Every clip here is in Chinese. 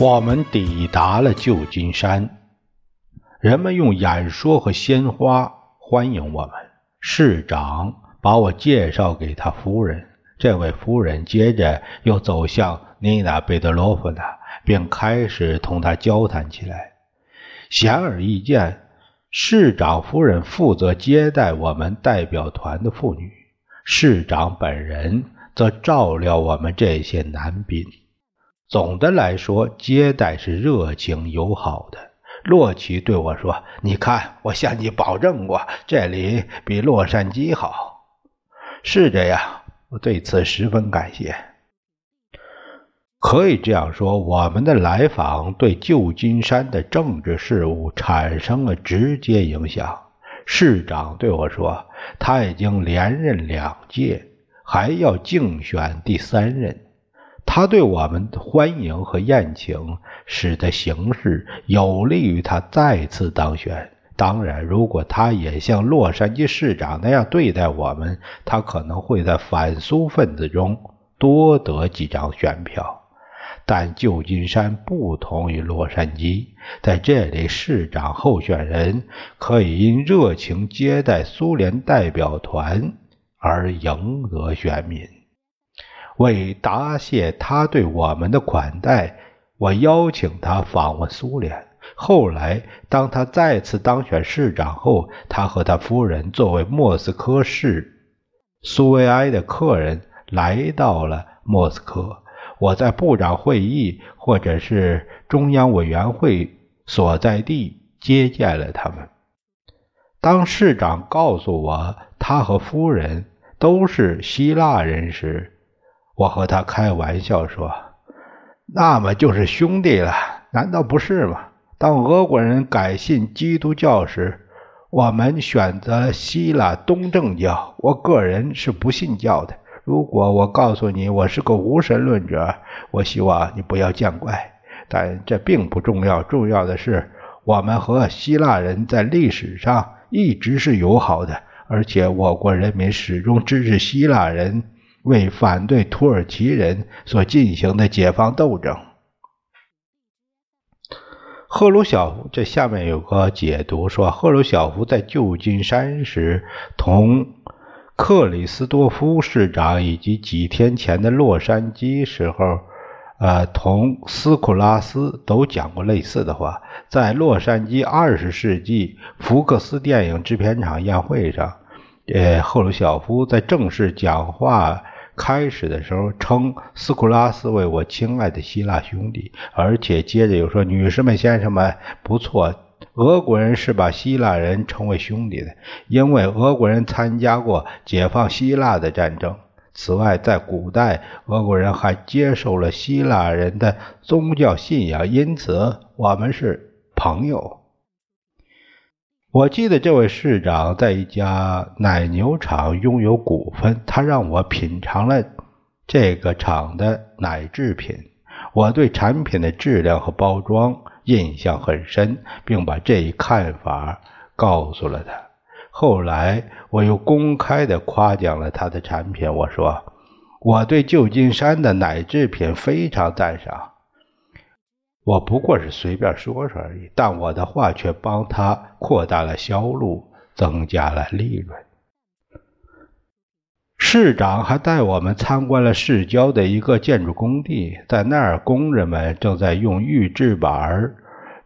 我们抵达了旧金山，人们用演说和鲜花欢迎我们。市长把我介绍给他夫人，这位夫人接着又走向妮娜·贝德罗夫娜，并开始同她交谈起来。显而易见，市长夫人负责接待我们代表团的妇女，市长本人则照料我们这些男宾。总的来说，接待是热情友好的。洛奇对我说：“你看，我向你保证过，这里比洛杉矶好。”是这样，我对此十分感谢。可以这样说，我们的来访对旧金山的政治事务产生了直接影响。市长对我说：“他已经连任两届，还要竞选第三任。”他对我们的欢迎和宴请，使得形势有利于他再次当选。当然，如果他也像洛杉矶市长那样对待我们，他可能会在反苏分子中多得几张选票。但旧金山不同于洛杉矶，在这里，市长候选人可以因热情接待苏联代表团而赢得选民。为答谢他对我们的款待，我邀请他访问苏联。后来，当他再次当选市长后，他和他夫人作为莫斯科市苏维埃的客人来到了莫斯科。我在部长会议或者是中央委员会所在地接见了他们。当市长告诉我他和夫人都是希腊人时，我和他开玩笑说：“那么就是兄弟了，难道不是吗？”当俄国人改信基督教时，我们选择希腊东正教。我个人是不信教的。如果我告诉你我是个无神论者，我希望你不要见怪。但这并不重要，重要的是我们和希腊人在历史上一直是友好的，而且我国人民始终支持希腊人。为反对土耳其人所进行的解放斗争，赫鲁晓夫这下面有个解读说，赫鲁晓夫在旧金山时，同克里斯多夫市长以及几天前的洛杉矶时候，呃，同斯库拉斯都讲过类似的话。在洛杉矶二十世纪福克斯电影制片厂宴会上，呃，赫鲁晓夫在正式讲话。开始的时候称斯库拉斯为我亲爱的希腊兄弟，而且接着又说：“女士们、先生们，不错，俄国人是把希腊人称为兄弟的，因为俄国人参加过解放希腊的战争。此外，在古代，俄国人还接受了希腊人的宗教信仰，因此我们是朋友。”我记得这位市长在一家奶牛场拥有股份，他让我品尝了这个厂的奶制品。我对产品的质量和包装印象很深，并把这一看法告诉了他。后来，我又公开的夸奖了他的产品。我说，我对旧金山的奶制品非常赞赏。我不过是随便说说而已，但我的话却帮他扩大了销路，增加了利润。市长还带我们参观了市郊的一个建筑工地，在那儿，工人们正在用预制板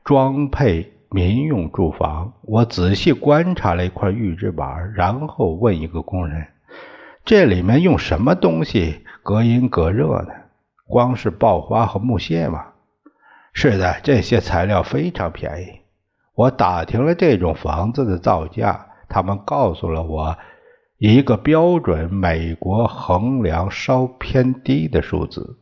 装配民用住房。我仔细观察了一块预制板，然后问一个工人：“这里面用什么东西隔音隔热呢？光是爆花和木屑吗？”是的，这些材料非常便宜。我打听了这种房子的造价，他们告诉了我，一个标准美国衡量稍偏低的数字。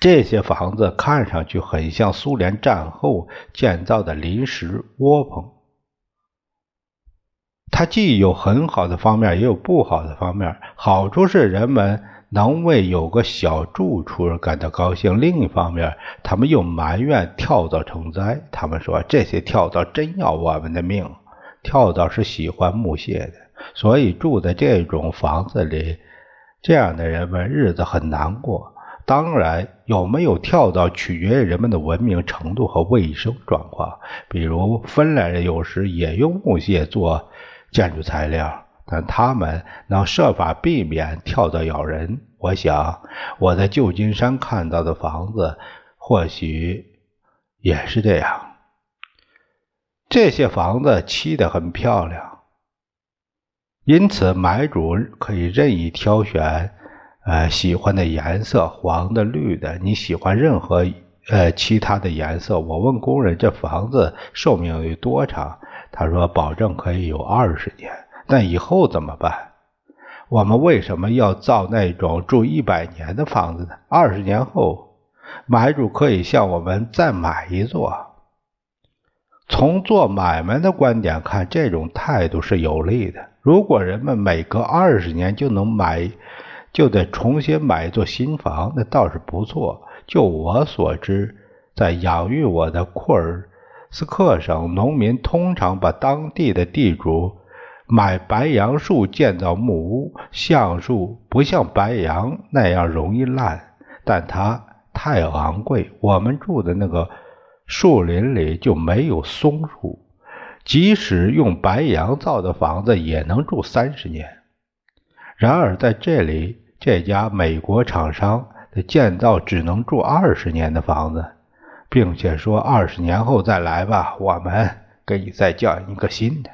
这些房子看上去很像苏联战后建造的临时窝棚。它既有很好的方面，也有不好的方面。好处是人们能为有个小住处而感到高兴；另一方面，他们又埋怨跳蚤成灾。他们说这些跳蚤真要我们的命。跳蚤是喜欢木屑的，所以住在这种房子里，这样的人们日子很难过。当然，有没有跳蚤取决于人们的文明程度和卫生状况。比如，芬兰人有时也用木屑做。建筑材料，但他们能设法避免跳蚤咬人。我想我在旧金山看到的房子或许也是这样。这些房子漆得很漂亮，因此买主可以任意挑选呃喜欢的颜色，黄的、绿的，你喜欢任何呃其他的颜色。我问工人这房子寿命有多长？他说：“保证可以有二十年，那以后怎么办？我们为什么要造那种住一百年的房子呢？二十年后，买主可以向我们再买一座。从做买卖的观点看，这种态度是有利的。如果人们每隔二十年就能买，就得重新买一座新房，那倒是不错。就我所知，在养育我的库尔。”斯克省农民通常把当地的地主买白杨树建造木屋。橡树不像白杨那样容易烂，但它太昂贵。我们住的那个树林里就没有松树，即使用白杨造的房子也能住三十年。然而在这里，这家美国厂商的建造只能住二十年的房子。并且说二十年后再来吧，我们给你再建一个新的。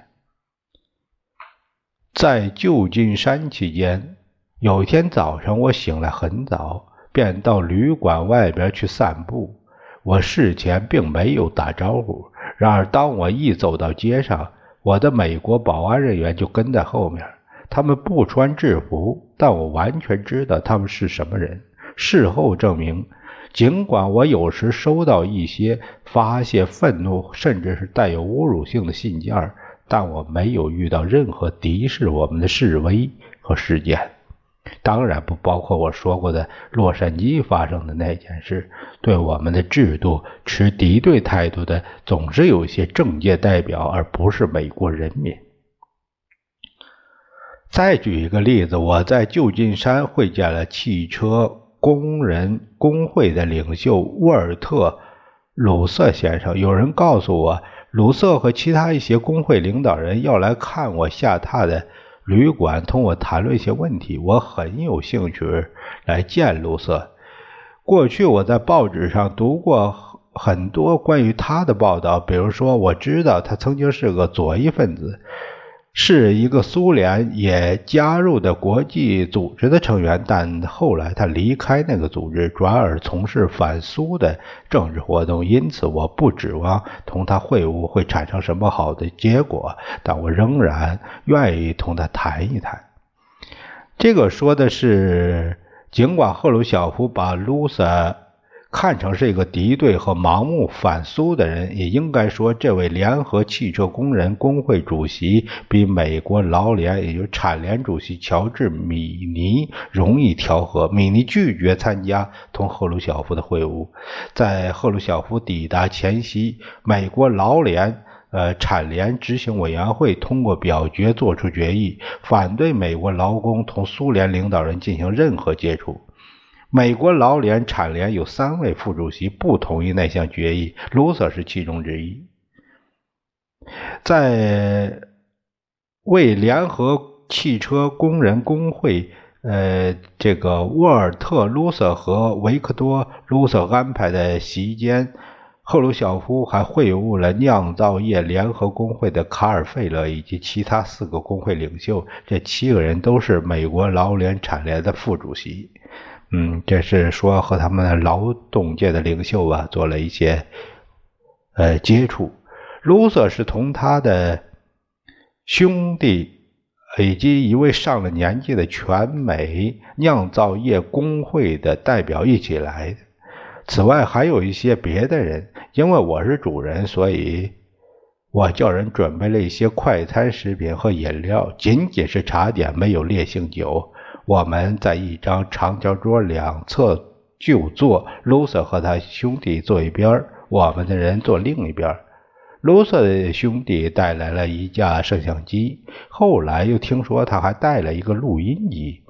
在旧金山期间，有一天早上我醒来很早，便到旅馆外边去散步。我事前并没有打招呼，然而当我一走到街上，我的美国保安人员就跟在后面。他们不穿制服，但我完全知道他们是什么人。事后证明。尽管我有时收到一些发泄愤怒，甚至是带有侮辱性的信件，但我没有遇到任何敌视我们的示威和事件。当然不包括我说过的洛杉矶发生的那件事。对我们的制度持敌对态度的，总是有些政界代表，而不是美国人民。再举一个例子，我在旧金山会见了汽车。工人工会的领袖沃尔特·鲁瑟先生，有人告诉我，鲁瑟和其他一些工会领导人要来看我下榻的旅馆，同我谈论一些问题。我很有兴趣来见鲁瑟。过去我在报纸上读过很多关于他的报道，比如说，我知道他曾经是个左翼分子。是一个苏联也加入的国际组织的成员，但后来他离开那个组织，转而从事反苏的政治活动。因此，我不指望同他会晤会产生什么好的结果，但我仍然愿意同他谈一谈。这个说的是，尽管赫鲁晓夫把卢瑟。看成是一个敌对和盲目反苏的人，也应该说，这位联合汽车工人工会主席比美国劳联，也就是产联主席乔治·米尼容易调和。米尼拒绝参加同赫鲁晓夫的会晤。在赫鲁晓夫抵达前夕，美国劳联呃产联执行委员会通过表决作出决议，反对美国劳工同苏联领导人进行任何接触。美国劳联、产联有三位副主席不同意那项决议，卢瑟是其中之一。在为联合汽车工人工会，呃，这个沃尔特·卢瑟和维克多·卢瑟安排的席间，赫鲁晓夫还会晤了酿造业联合工会的卡尔·费勒以及其他四个工会领袖。这七个人都是美国劳联、产联的副主席。嗯，这是说和他们劳动界的领袖啊做了一些呃接触。卢瑟是同他的兄弟以及一位上了年纪的全美酿造业工会的代表一起来的。此外，还有一些别的人。因为我是主人，所以我叫人准备了一些快餐食品和饮料，仅仅是茶点，没有烈性酒。我们在一张长条桌两侧就坐，卢瑟和他兄弟坐一边，我们的人坐另一边。卢瑟的兄弟带来了一架摄像机，后来又听说他还带了一个录音机，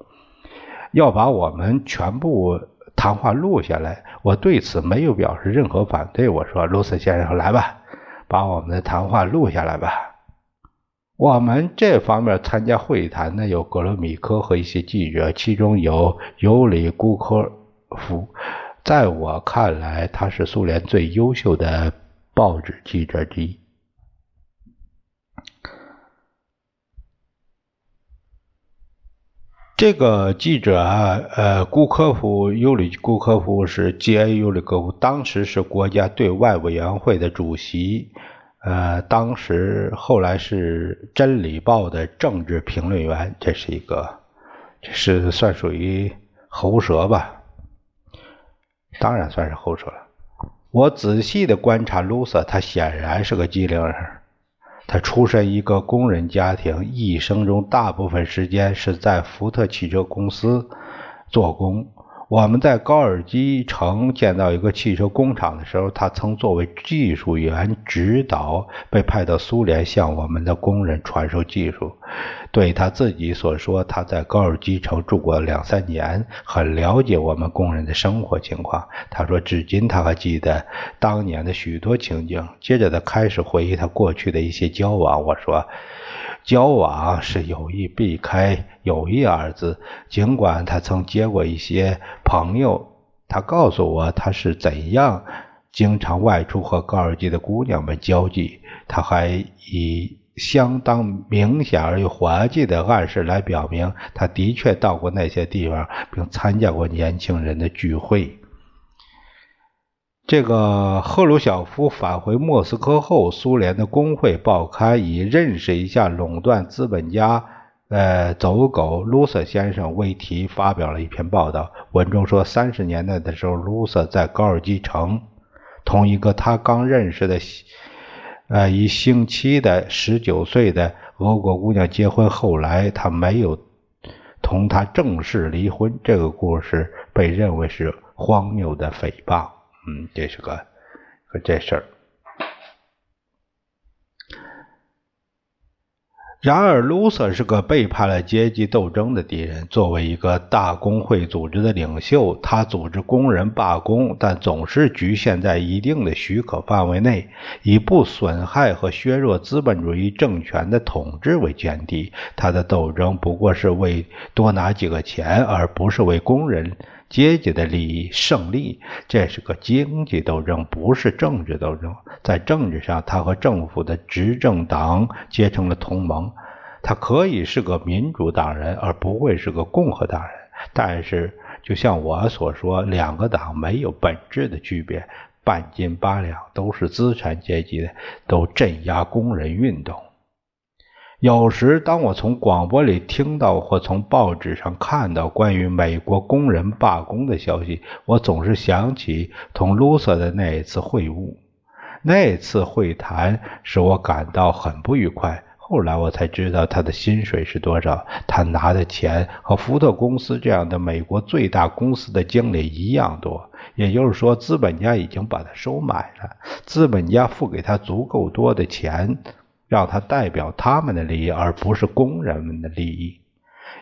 要把我们全部谈话录下来。我对此没有表示任何反对。我说：“卢瑟先生，来吧，把我们的谈话录下来吧。”我们这方面参加会谈的有格罗米科和一些记者，其中有尤里·古科夫。在我看来，他是苏联最优秀的报纸记者之一。这个记者，呃，古科夫尤里·古科夫是 G.A. 尤里科夫，当时是国家对外委员会的主席。呃，当时后来是《真理报》的政治评论员，这是一个，这是算属于喉舌吧？当然算是喉舌了。我仔细的观察卢瑟，他显然是个机灵人。他出身一个工人家庭，一生中大部分时间是在福特汽车公司做工。我们在高尔基城建造一个汽车工厂的时候，他曾作为技术员指导，被派到苏联向我们的工人传授技术。对他自己所说，他在高尔基城住过两三年，很了解我们工人的生活情况。他说，至今他还记得当年的许多情景。接着他开始回忆他过去的一些交往。我说。交往是有意避开“友谊”二字，尽管他曾接过一些朋友。他告诉我他是怎样经常外出和高尔基的姑娘们交际。他还以相当明显而又滑稽的暗示来表明，他的确到过那些地方，并参加过年轻人的聚会。这个赫鲁晓夫返回莫斯科后，苏联的工会报刊以“认识一下垄断资本家，呃，走狗卢瑟先生”为题发表了一篇报道。文中说，三十年代的时候，卢瑟在高尔基城同一个他刚认识的，呃，一星期的十九岁的俄国姑娘结婚。后来他没有同她正式离婚。这个故事被认为是荒谬的诽谤。嗯，这是个个这事儿。然而，卢瑟是个背叛了阶级斗争的敌人。作为一个大工会组织的领袖，他组织工人罢工，但总是局限在一定的许可范围内，以不损害和削弱资本主义政权的统治为前提。他的斗争不过是为多拿几个钱，而不是为工人。阶级的利益胜利，这是个经济斗争，不是政治斗争。在政治上，他和政府的执政党结成了同盟。他可以是个民主党人，而不会是个共和党人。但是，就像我所说，两个党没有本质的区别，半斤八两，都是资产阶级的，都镇压工人运动。有时，当我从广播里听到或从报纸上看到关于美国工人罢工的消息，我总是想起同卢瑟的那一次会晤。那次会谈使我感到很不愉快。后来我才知道他的薪水是多少，他拿的钱和福特公司这样的美国最大公司的经理一样多。也就是说，资本家已经把他收买了，资本家付给他足够多的钱。让他代表他们的利益，而不是工人们的利益；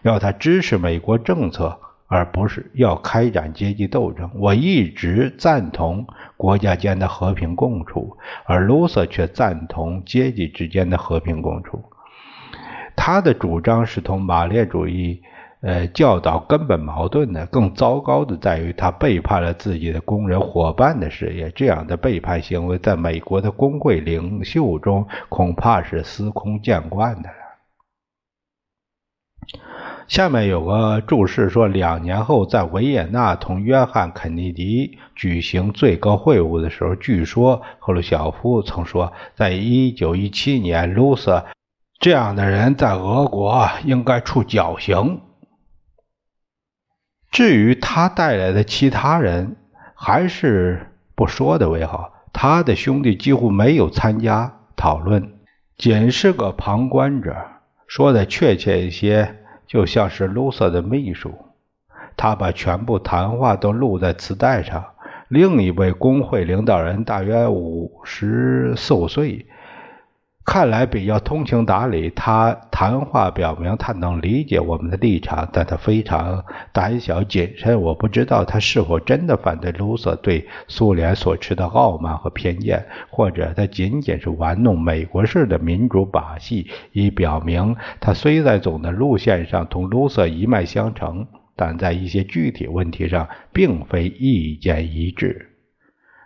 要他支持美国政策，而不是要开展阶级斗争。我一直赞同国家间的和平共处，而卢瑟却赞同阶级之间的和平共处。他的主张是同马列主义。呃，教导根本矛盾的，更糟糕的在于他背叛了自己的工人伙伴的事业。这样的背叛行为，在美国的工会领袖中恐怕是司空见惯的了。下面有个注释说，两年后在维也纳同约翰·肯尼迪举行最高会晤的时候，据说赫鲁晓夫曾说，在一九一七年，卢瑟。这样的人在俄国应该处绞刑。至于他带来的其他人，还是不说的为好。他的兄弟几乎没有参加讨论，仅是个旁观者。说的确切一些，就像是卢瑟的秘书。他把全部谈话都录在磁带上。另一位工会领导人大约五十四五岁。看来比较通情达理。他谈话表明他能理解我们的立场，但他非常胆小谨慎。我不知道他是否真的反对卢瑟对苏联所持的傲慢和偏见，或者他仅仅是玩弄美国式的民主把戏，以表明他虽在总的路线上同卢瑟一脉相承，但在一些具体问题上并非意见一致。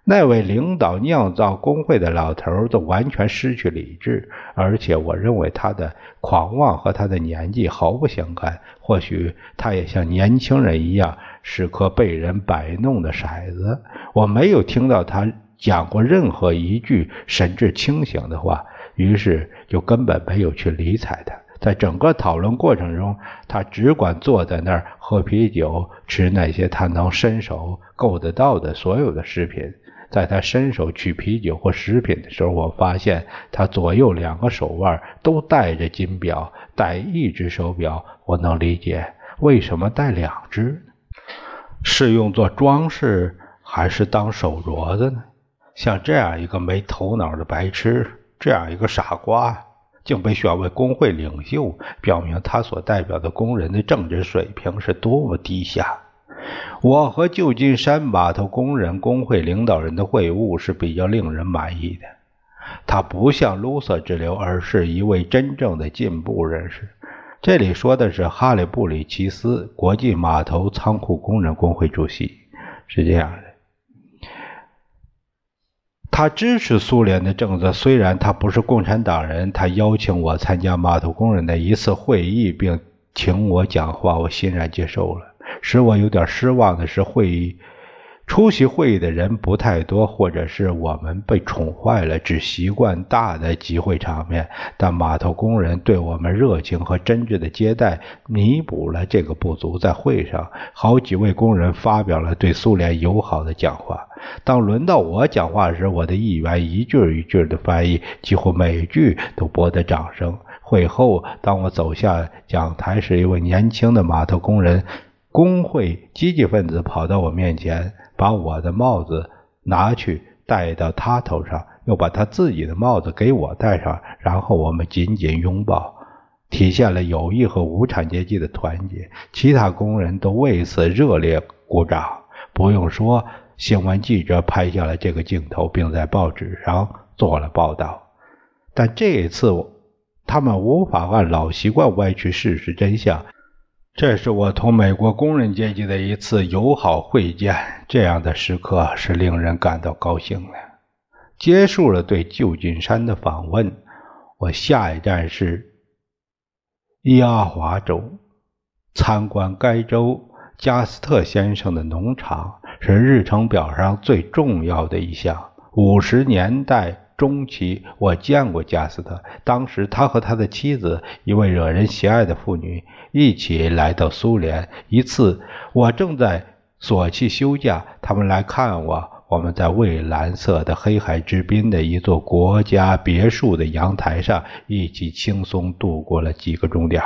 那位领导酿造工会的老头都完全失去理智，而且我认为他的狂妄和他的年纪毫不相干。或许他也像年轻人一样是颗被人摆弄的骰子。我没有听到他讲过任何一句神志清醒的话，于是就根本没有去理睬他。在整个讨论过程中，他只管坐在那儿喝啤酒，吃那些他能伸手够得到的所有的食品。在他伸手取啤酒或食品的时候，我发现他左右两个手腕都戴着金表，戴一只手表。我能理解为什么戴两只，是用作装饰还是当手镯子呢？像这样一个没头脑的白痴，这样一个傻瓜，竟被选为工会领袖，表明他所代表的工人的政治水平是多么低下。我和旧金山码头工人工会领导人的会晤是比较令人满意的。他不像卢瑟之流，而是一位真正的进步人士。这里说的是哈里布里奇斯，国际码头仓库工人工会主席。是这样的，他支持苏联的政策，虽然他不是共产党人。他邀请我参加码头工人的一次会议，并请我讲话，我欣然接受了。使我有点失望的是，会议出席会议的人不太多，或者是我们被宠坏了，只习惯大的集会场面。但码头工人对我们热情和真挚的接待，弥补了这个不足。在会上，好几位工人发表了对苏联友好的讲话。当轮到我讲话时，我的议员一句一句的翻译，几乎每句都博得掌声。会后，当我走下讲台时，一位年轻的码头工人。工会积极分子跑到我面前，把我的帽子拿去戴到他头上，又把他自己的帽子给我戴上，然后我们紧紧拥抱，体现了友谊和无产阶级的团结。其他工人都为此热烈鼓掌。不用说，新闻记者拍下了这个镜头，并在报纸上做了报道。但这一次，他们无法按老习惯歪曲事实真相。这是我同美国工人阶级的一次友好会见，这样的时刻是令人感到高兴的。结束了对旧金山的访问，我下一站是伊阿华州，参观该州加斯特先生的农场是日程表上最重要的一项。五十年代。中期，我见过加斯特。当时，他和他的妻子，一位惹人喜爱的妇女，一起来到苏联。一次，我正在索契休假，他们来看我。我们在蔚蓝色的黑海之滨的一座国家别墅的阳台上，一起轻松度过了几个钟点。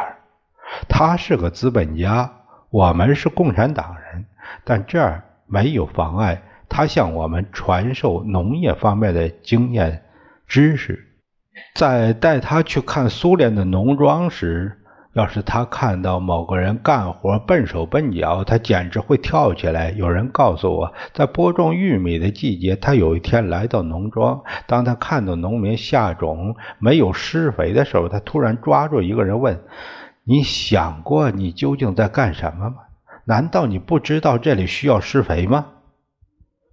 他是个资本家，我们是共产党人，但这儿没有妨碍。他向我们传授农业方面的经验知识。在带他去看苏联的农庄时，要是他看到某个人干活笨手笨脚，他简直会跳起来。有人告诉我，在播种玉米的季节，他有一天来到农庄。当他看到农民下种没有施肥的时候，他突然抓住一个人问：“你想过你究竟在干什么吗？难道你不知道这里需要施肥吗？”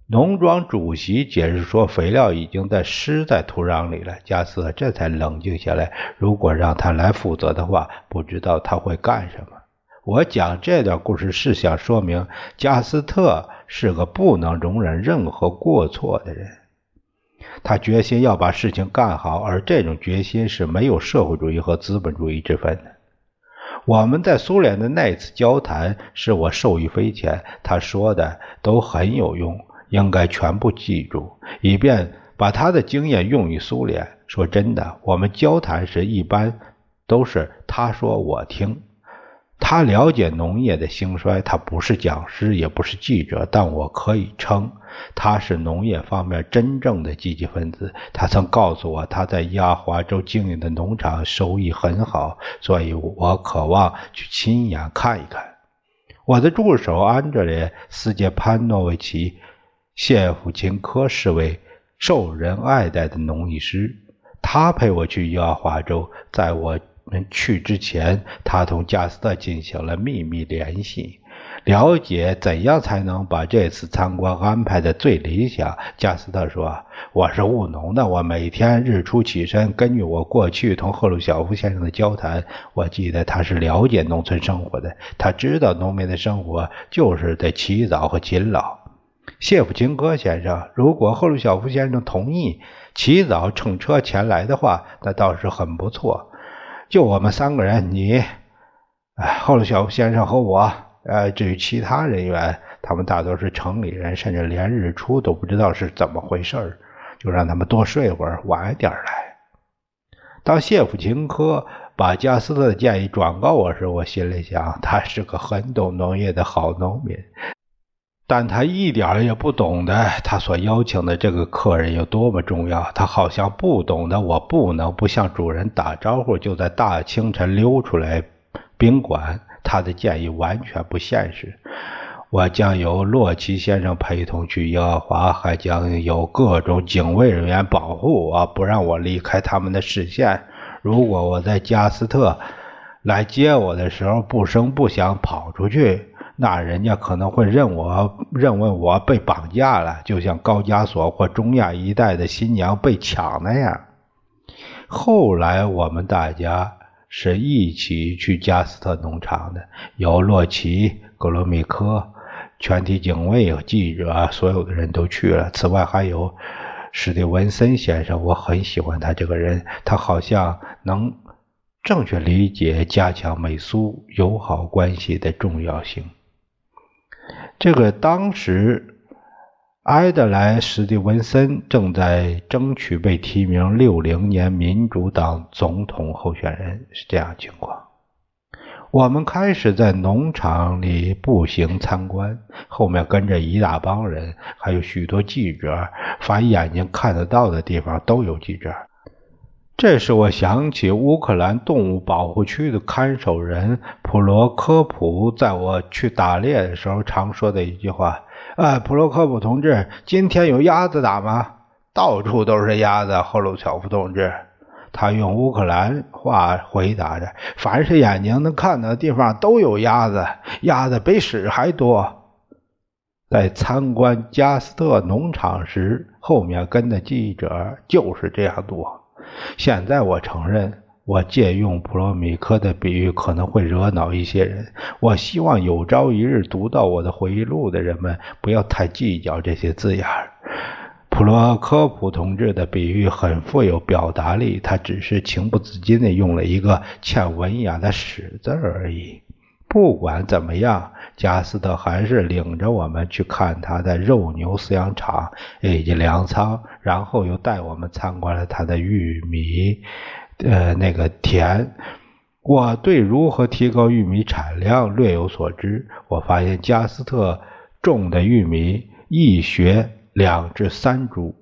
农庄主席解释说：“肥料已经在施在土壤里了。”加斯特这才冷静下来。如果让他来负责的话，不知道他会干什么。我讲这段故事是想说明，加斯特是个不能容忍任何过错的人。他决心要把事情干好，而这种决心是没有社会主义和资本主义之分的。我们在苏联的那次交谈使我受益匪浅，他说的都很有用，应该全部记住，以便把他的经验用于苏联。说真的，我们交谈时一般都是他说我听。他了解农业的兴衰，他不是讲师，也不是记者，但我可以称他是农业方面真正的积极分子。他曾告诉我，他在亚华州经营的农场收益很好，所以我渴望去亲眼看一看。我的助手安德烈·斯捷潘诺维奇·谢夫琴科是位受人爱戴的农艺师，他陪我去亚华州，在我。们去之前，他同加斯特进行了秘密联系，了解怎样才能把这次参观安排的最理想。加斯特说：“我是务农的，我每天日出起身，根据我过去同赫鲁晓夫先生的交谈，我记得他是了解农村生活的，他知道农民的生活就是得起早和勤劳。”谢夫琴科先生，如果赫鲁晓夫先生同意起早乘车前来的话，那倒是很不错。就我们三个人，你，哎，后来小夫先生和我，呃，至于其他人员，他们大多是城里人，甚至连日出都不知道是怎么回事就让他们多睡会儿，晚一点来。当谢夫琴科把加斯特的建议转告我时，我心里想，他是个很懂农业的好农民。但他一点也不懂得他所邀请的这个客人有多么重要。他好像不懂得我不能不向主人打招呼，就在大清晨溜出来宾馆。他的建议完全不现实。我将由洛奇先生陪同去耶和华，还将有各种警卫人员保护我，不让我离开他们的视线。如果我在加斯特来接我的时候不声不响跑出去。那人家可能会认我认为我被绑架了，就像高加索或中亚一带的新娘被抢那样。后来我们大家是一起去加斯特农场的，有洛奇、格罗米科、全体警卫、记者，所有的人都去了。此外还有史蒂文森先生，我很喜欢他这个人，他好像能正确理解加强美苏友好关系的重要性。这个当时，埃德莱·史蒂文森正在争取被提名六零年民主党总统候选人，是这样情况。我们开始在农场里步行参观，后面跟着一大帮人，还有许多记者，凡眼睛看得到的地方都有记者。这使我想起乌克兰动物保护区的看守人普罗科普在我去打猎的时候常说的一句话：“哎，普罗科普同志，今天有鸭子打吗？”到处都是鸭子，赫鲁晓夫同志。他用乌克兰话回答着：“凡是眼睛能看到的地方都有鸭子，鸭子比屎还多。”在参观加斯特农场时，后面跟的记者就是这样多。现在我承认，我借用普罗米科的比喻可能会惹恼一些人。我希望有朝一日读到我的回忆录的人们不要太计较这些字眼儿。普罗科普同志的比喻很富有表达力，他只是情不自禁地用了一个欠文雅的“屎”字而已。不管怎么样，加斯特还是领着我们去看他的肉牛饲养场以及粮仓，然后又带我们参观了他的玉米，呃，那个田。我对如何提高玉米产量略有所知。我发现加斯特种的玉米一穴两至三株。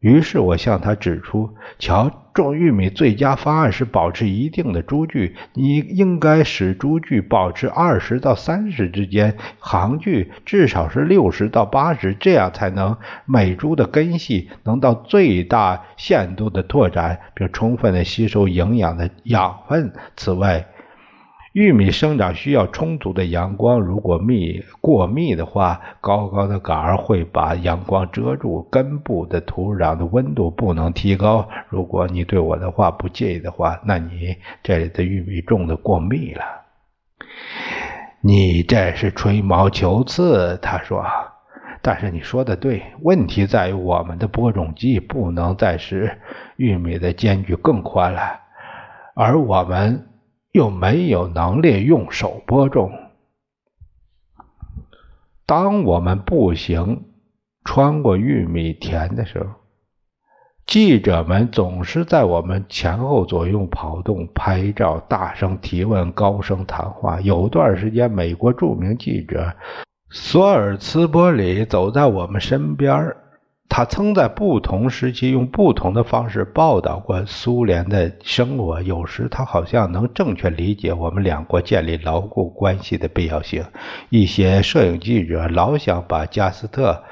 于是我向他指出：“瞧，种玉米最佳方案是保持一定的株距，你应该使株距保持二十到三十之间，行距至少是六十到八十，这样才能每株的根系能到最大限度的拓展，并充分的吸收营养的养分。此外，”玉米生长需要充足的阳光，如果密过密的话，高高的杆儿会把阳光遮住。根部的土壤的温度不能提高。如果你对我的话不介意的话，那你这里的玉米种的过密了。你这是吹毛求疵，他说。但是你说的对，问题在于我们的播种机不能再使玉米的间距更宽了，而我们又没有能力用手播种。当我们步行穿过玉米田的时候，记者们总是在我们前后左右跑动、拍照、大声提问、高声谈话。有段时间，美国著名记者。索尔茨伯里走在我们身边他曾在不同时期用不同的方式报道过苏联的生活。有时他好像能正确理解我们两国建立牢固关系的必要性。一些摄影记者老想把加斯特、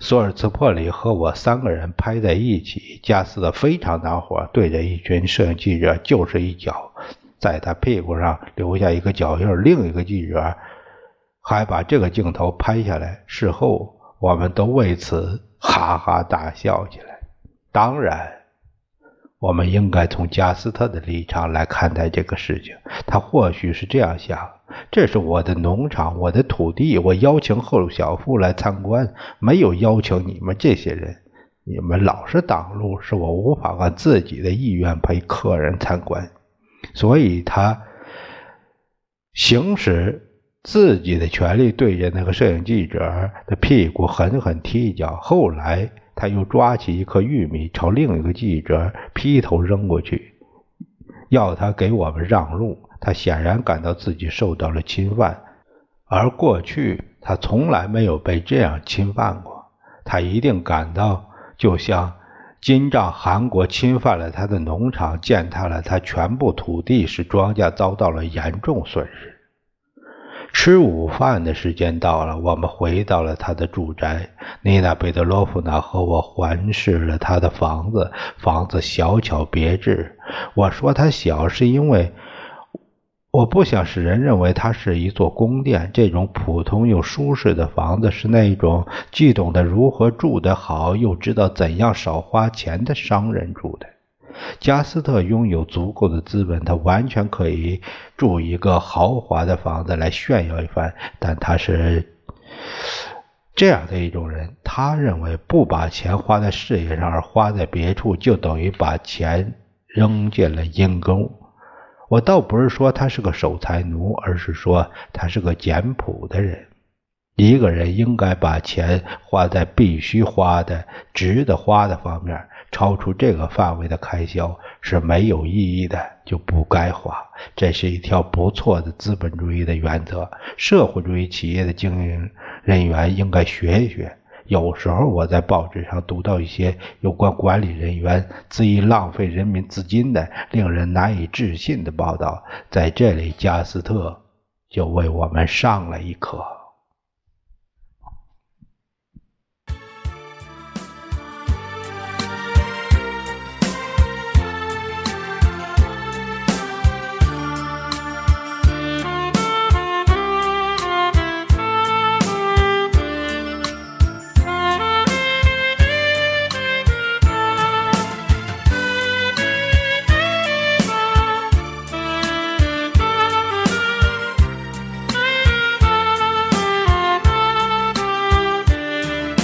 索尔茨珀里和我三个人拍在一起。加斯特非常恼火，对着一群摄影记者就是一脚，在他屁股上留下一个脚印。另一个记者。还把这个镜头拍下来，事后我们都为此哈哈大笑起来。当然，我们应该从加斯特的立场来看待这个事情。他或许是这样想：这是我的农场，我的土地，我邀请赫鲁晓夫来参观，没有邀请你们这些人。你们老是挡路，是我无法按自己的意愿陪客人参观。所以他行使。自己的权利对着那个摄影记者的屁股狠狠踢一脚，后来他又抓起一颗玉米朝另一个记者劈头扔过去，要他给我们让路。他显然感到自己受到了侵犯，而过去他从来没有被这样侵犯过。他一定感到就像金帐汗国侵犯了他的农场，践踏了他全部土地，使庄稼遭到了严重损失。吃午饭的时间到了，我们回到了他的住宅。妮娜·贝德罗夫娜和我环视了他的房子，房子小巧别致。我说它小，是因为我不想使人认为它是一座宫殿。这种普通又舒适的房子是那种既懂得如何住得好，又知道怎样少花钱的商人住的。加斯特拥有足够的资本，他完全可以住一个豪华的房子来炫耀一番。但他是这样的一种人，他认为不把钱花在事业上，而花在别处，就等于把钱扔进了阴沟。我倒不是说他是个守财奴，而是说他是个简朴的人。一个人应该把钱花在必须花的、值得花的方面。超出这个范围的开销是没有意义的，就不该花。这是一条不错的资本主义的原则，社会主义企业的经营人员应该学一学。有时候我在报纸上读到一些有关管理人员恣意浪费人民资金的令人难以置信的报道，在这里，加斯特就为我们上了一课。